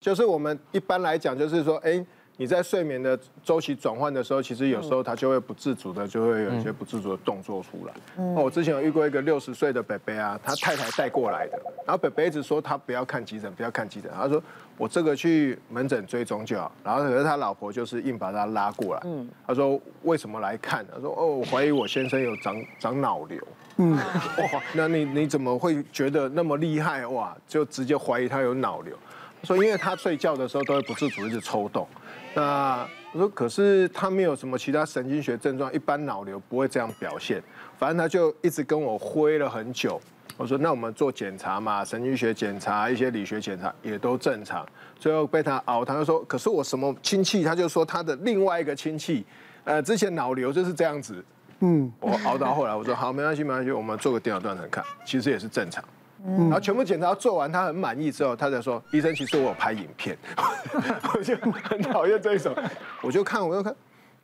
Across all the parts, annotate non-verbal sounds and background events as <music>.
就是我们一般来讲，就是说，哎。你在睡眠的周期转换的时候，其实有时候他就会不自主的，就会有一些不自主的动作出来。嗯，我之前有遇过一个六十岁的伯伯啊，他太太带过来的，然后伯伯一直说他不要看急诊，不要看急诊。他说我这个去门诊追踪就好。然后可是他老婆就是硬把他拉过来。嗯，他说为什么来看？他说哦，我怀疑我先生有长长脑瘤。嗯，<laughs> 哇，那你你怎么会觉得那么厉害？哇，就直接怀疑他有脑瘤。说因为他睡觉的时候都会不自主一直抽动。那我说，可是他没有什么其他神经学症状，一般脑瘤不会这样表现。反正他就一直跟我挥了很久。我说，那我们做检查嘛，神经学检查、一些理学检查也都正常。最后被他熬，他就说，可是我什么亲戚？他就说他的另外一个亲戚，呃，之前脑瘤就是这样子。嗯，我熬到后来，我说好，没关系，没关系，我们做个电脑断层看，其实也是正常。然后全部检查做完，他很满意之后，他才说：“医生，其实我有拍影片。<laughs> ”我就很讨厌这一种，我就看，我就看，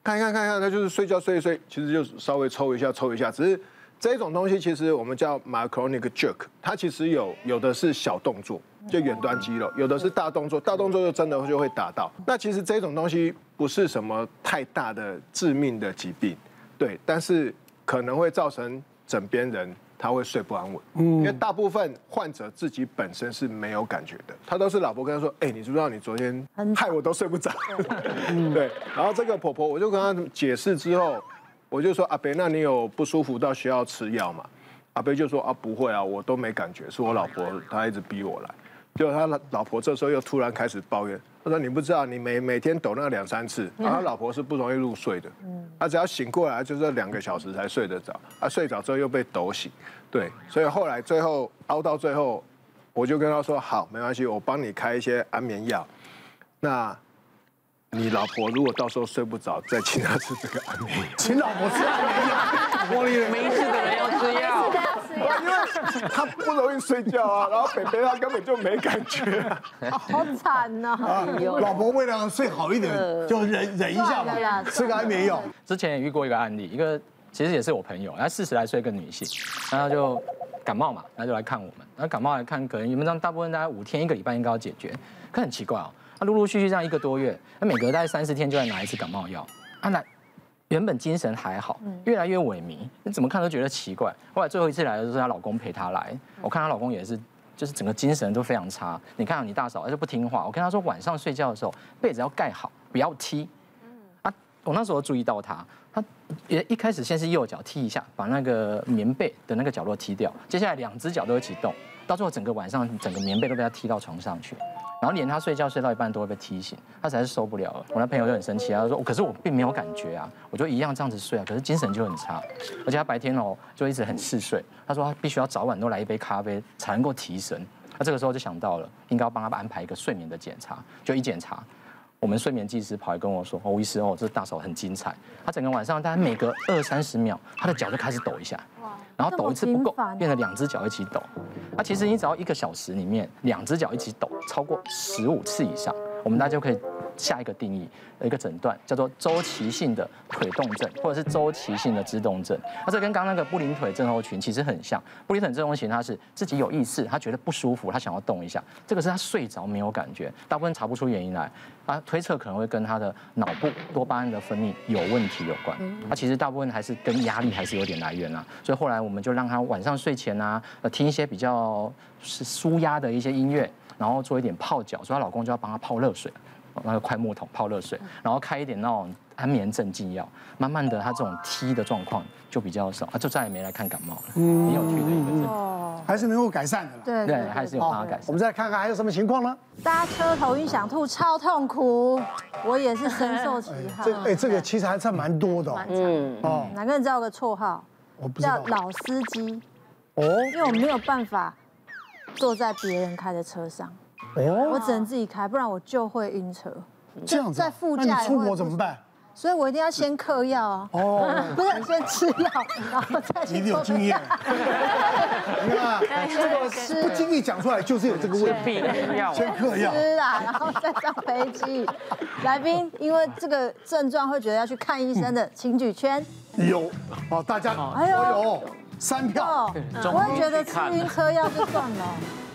看一看，看一看，他就是睡觉睡一睡，其实就稍微抽一下，抽一下。只是这一种东西，其实我们叫 myoclonic jerk，它其实有有的是小动作，就远端肌肉；有的是大动作，大动作就真的就会打到。那其实这种东西不是什么太大的致命的疾病，对，但是可能会造成枕边人。他会睡不安稳，因为大部分患者自己本身是没有感觉的，他都是老婆跟他说：“哎，你知不知道你昨天害我都睡不着？” <laughs> 对，然后这个婆婆，我就跟她解释之后，我就说：“阿伯，那你有不舒服到需要吃药吗？”阿伯就说：“啊，不会啊，我都没感觉，是我老婆她一直逼我来。”结果他老婆这时候又突然开始抱怨。他说：“你不知道，你每每天抖那两三次，然后他老婆是不容易入睡的。他只要醒过来，就是两个小时才睡得着。他睡着之后又被抖醒，对，所以后来最后熬到最后，我就跟他说：好，没关系，我帮你开一些安眠药。那，你老婆如果到时候睡不着，再请他吃这个安眠药。请老婆吃安眠药，我以为没事的人要吃药。”因为他不容易睡觉啊，<laughs> 然后北北他根本就没感觉，<laughs> 好惨呐！老婆为了睡好一点，就忍忍一下嘛，吃个安眠药。之前也遇过一个案例，一个其实也是我朋友，她四十来岁一个女性，然后就感冒嘛，然后就来看我们，然后感冒来看，可能原本上大部分大概五天一个礼拜应该要解决，可很奇怪哦，她陆陆续续这样一个多月，她每隔大概三四天就来拿一次感冒药，她来。原本精神还好，越来越萎靡，你怎么看都觉得奇怪。后来最后一次来的时候，她老公陪她来，我看她老公也是，就是整个精神都非常差。你看你大嫂，她就不听话。我跟她说，晚上睡觉的时候被子要盖好，不要踢。啊，我那时候注意到她，她也一开始先是右脚踢一下，把那个棉被的那个角落踢掉，接下来两只脚都一起动，到最后整个晚上整个棉被都被她踢到床上去。然后连他睡觉睡到一半都会被提醒，他实在是受不了了。我那朋友就很生气，他说：“可是我并没有感觉啊，我就一样这样子睡啊，可是精神就很差，而且他白天哦就一直很嗜睡。他说他必须要早晚都来一杯咖啡才能够提神。那这个时候就想到了，应该要帮他安排一个睡眠的检查。就一检查，我们睡眠技师跑来跟我说：‘哦，医师哦，这大嫂很精彩。’他整个晚上大概每隔二三十秒，他的脚就开始抖一下。”然后抖一次不够，变成两只脚一起抖。那其实你只要一个小时里面两只脚一起抖超过十五次以上，我们大家就可以下一个定义，一个诊断叫做周期性的腿动症，或者是周期性的肢动症。那这跟刚刚那个不灵腿症候群其实很像。不灵腿症候群他是自己有意识，他觉得不舒服，他想要动一下，这个是他睡着没有感觉，大部分查不出原因来。他推测可能会跟他的脑部多巴胺的分泌有问题有关。他其实大部分还是跟压力还是有点来源啊。所以后来我们就让他晚上睡前啊，呃，听一些比较是舒压的一些音乐，然后做一点泡脚，所以她老公就要帮她泡热水。那个快木桶泡热水，然后开一点那种安眠镇静药，慢慢的他这种踢的状况就比较少，他就再也没来看感冒了。嗯，很有趣的一个症状，还是能够改善的。对对，还是有办法改善。我们再看看还有什么情况呢？搭车头晕想吐超痛苦，我也是深受其害。这哎，这个其实还差蛮多的。嗯哦，哪个人知道个绰号？我不知道。叫老司机。哦。因为我没有办法坐在别人开的车上。哦，我只能自己开，不然我就会晕车。这样子，在副驾，那你出国怎么办？所以我一定要先嗑药啊。哦，<laughs> 不是先吃药，然后再去。你有经验。你看，<laughs> 这个吃不经意讲出来就是有这个问题。先嗑药。吃啊，然后再上飞机。<laughs> 来宾，因为这个症状会觉得要去看医生的，请举圈。有，哦，大家，哎呦，三票。我也觉得吃晕车药就算了。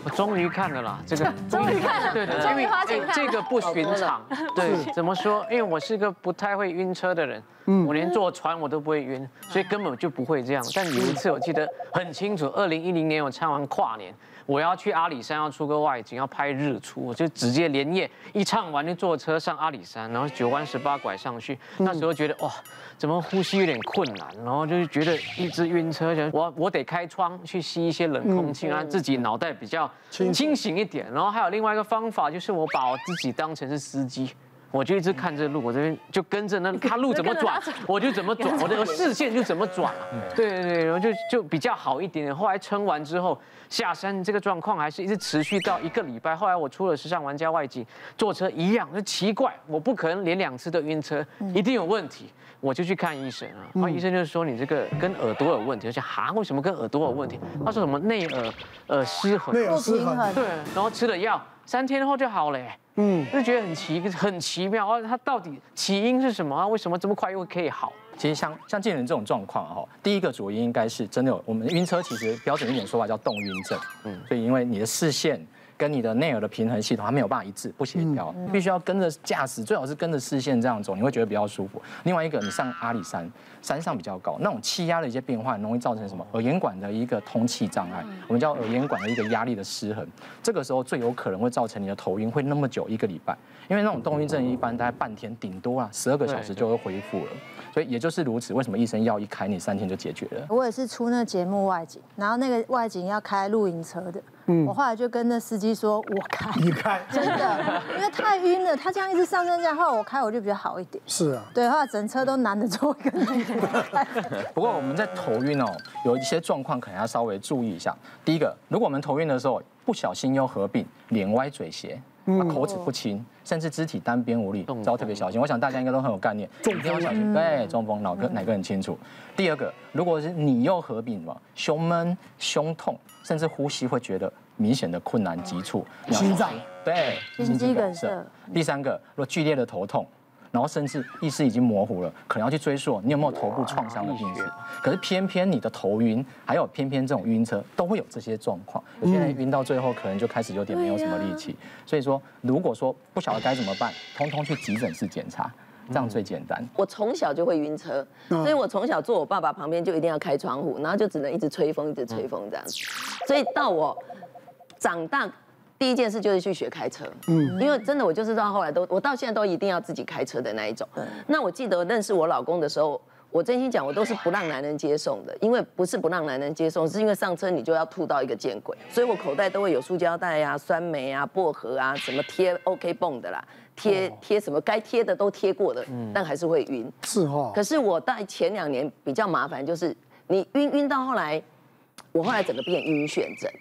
我终于看了啦，这个 <laughs> 终于看了，对对，终于花钱看这个不寻常。对，怎么说？因为我是个不太会晕车的人，嗯，我连坐船我都不会晕，所以根本就不会这样。但有一次我记得很清楚，二零一零年我唱完跨年。我要去阿里山，要出个外景，要拍日出，我就直接连夜一唱完就坐车上阿里山，然后九弯十八拐上去。那时候觉得哇，怎么呼吸有点困难，然后就是觉得一直晕车，就我我得开窗去吸一些冷空气，让自己脑袋比较清醒一点。然后还有另外一个方法，就是我把我自己当成是司机。我就一直看这路，我这边就跟着那 <laughs> 他路怎么转，我就怎么转，我的视线就怎么转。对对对，然后就就比较好一点点。后来撑完之后下山，这个状况还是一直持续到一个礼拜。后来我出了时尚玩家外景，坐车一样，就奇怪，我不可能连两次都晕车，一定有问题。我就去看医生啊，然后医生就说你这个跟耳朵有问题。我想哈，为什么跟耳朵有问题？他说什么内耳呃失衡，内耳失衡，对，然后吃了药，三天后就好了。嗯，就觉得很奇很奇妙啊，它到底起因是什么啊？为什么这么快又可以好？其实像像健人这种状况哈，第一个主因应该是真的有我们晕车，其实标准一点说法叫动晕症。嗯，所以因为你的视线。跟你的内耳的平衡系统它没有办法一致，不协调，必须要跟着驾驶，最好是跟着视线这样走，你会觉得比较舒服。另外一个，你上阿里山，山上比较高，那种气压的一些变化，容易造成什么？耳咽管的一个通气障碍，我们叫耳咽管的一个压力的失衡。这个时候最有可能会造成你的头晕，会那么久一个礼拜，因为那种动晕症一般大概半天，顶多啊十二个小时就会恢复了。所以也就是如此，为什么医生药一开，你三天就解决了？我也是出那节目外景，然后那个外景要开露营车的，嗯，我后来就跟那司机说，我开，你开，真的，因为太晕了，他这样一直上升这样，后来我开我就比较好一点。是啊，对，后来整车都难得坐一个女的。不过我们在头晕哦，有一些状况可能要稍微注意一下。第一个，如果我们头晕的时候不小心又合并脸歪嘴斜。口齿不清，甚至肢体单边无力，都要特别小心。我想大家应该都很有概念，一定要小心。对，中风哪个哪个很清楚？第二个，如果是你又合并了胸闷、胸痛，甚至呼吸会觉得明显的困难急促，心脏对，心肌梗塞。第三个，如果剧烈的头痛。然后甚至意识已经模糊了，可能要去追溯你有没有头部创伤的病史。可是偏偏你的头晕，还有偏偏这种晕车都会有这些状况。有些人晕到最后可能就开始有点没有什么力气。所以说，如果说不晓得该怎么办，通通去急诊室检查，这样最简单。我从小就会晕车，所以我从小坐我爸爸旁边就一定要开窗户，然后就只能一直吹风，一直吹风这样子。所以到我长大。第一件事就是去学开车，嗯，因为真的我就是到后来都，我到现在都一定要自己开车的那一种。那我记得认识我老公的时候，我真心讲，我都是不让男人接送的，因为不是不让男人接送，是因为上车你就要吐到一个见鬼，所以我口袋都会有塑胶袋啊、酸梅啊、薄荷啊，什么贴 OK 绷的啦，贴贴什么该贴的都贴过的，但还是会晕。是哈。可是我在前两年比较麻烦，就是你晕晕到后来，我后来整个变晕眩症。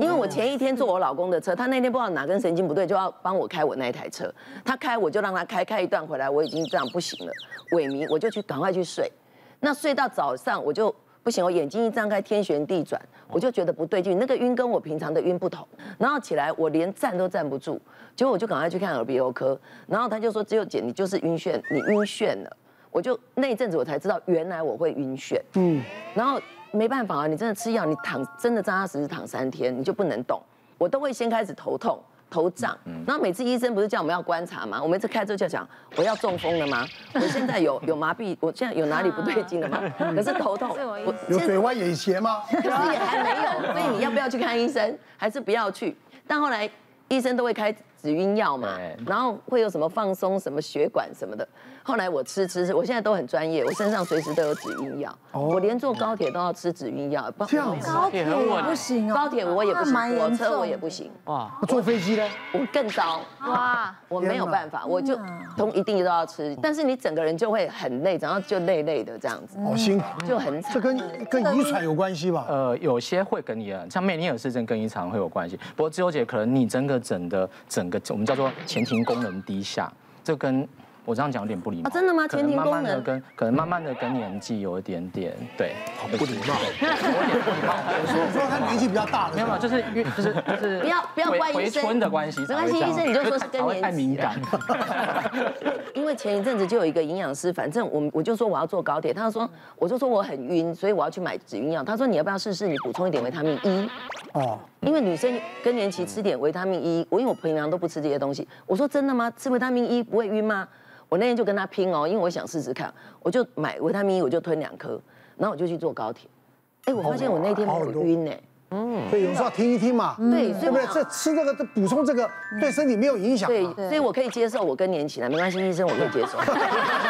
因为我前一天坐我老公的车，他那天不知道哪根神经不对，就要帮我开我那一台车。他开我就让他开，开一段回来我已经这样不行了，萎靡，我就去赶快去睡。那睡到早上我就不行，我眼睛一张开天旋地转，我就觉得不对劲，那个晕跟我平常的晕不同。然后起来我连站都站不住，结果我就赶快去看耳鼻喉科，然后他就说只有姐你就是晕眩，你晕眩了。我就那一阵子我才知道原来我会晕眩，嗯，然后。没办法啊，你真的吃药，你躺真的扎扎实实躺三天，你就不能动。我都会先开始头痛、头胀，然后每次医生不是叫我们要观察吗？我每次开车就讲我要中风了吗？我现在有有麻痹，我现在有哪里不对劲了吗？可是头痛，我有嘴歪眼斜吗？可是也还没有，所以你要不要去看医生？还是不要去？但后来医生都会开止晕药嘛，然后会有什么放松什么血管什么的。后来我吃吃吃，我现在都很专业，我身上随时都有止晕药，我连坐高铁都要吃止晕药。这样子，高铁不行哦，高铁我也不行，火车我也不行。哇，坐飞机呢？我更糟。哇，我没有办法，我就都一定都要吃，但是你整个人就会很累，然后就累累的这样子。好辛苦，就很惨这跟跟遗传有关系吧？呃，有些会跟你像梅尼尔氏症跟遗传会有关系，不过自由姐可能你整个整的整个我们叫做前庭功能低下，这跟。我这样讲有点不礼貌。真的吗？前庭功能跟可能慢慢的跟年纪有一点点对，不礼貌。有点不礼貌。我说他年纪比较大了。没有，就是就是就是。<laughs> 不要不要怪医生。回春的关系。没关系，医生你就说是跟年期。太敏感。<laughs> 因为前一阵子就有一个营养师，反正我我就说我要坐高铁，他说我就说我很晕，所以我要去买止晕药。他说你要不要试试？你补充一点维他命 E。哦。因为女生更年期吃点维他命 E，我因为我平常都不吃这些东西，我说真的吗？吃维他命 E 不会晕吗？我那天就跟他拼哦，因为我想试试看，我就买维他命 E，我就吞两颗，然后我就去坐高铁，哎，我发现我那天没有晕呢。嗯，所以有时候要听一听嘛，对，对不对？这吃这个这补充这个对身体没有影响，对，所以我可以接受我更年期了，没关系，医生我可以接受。<laughs>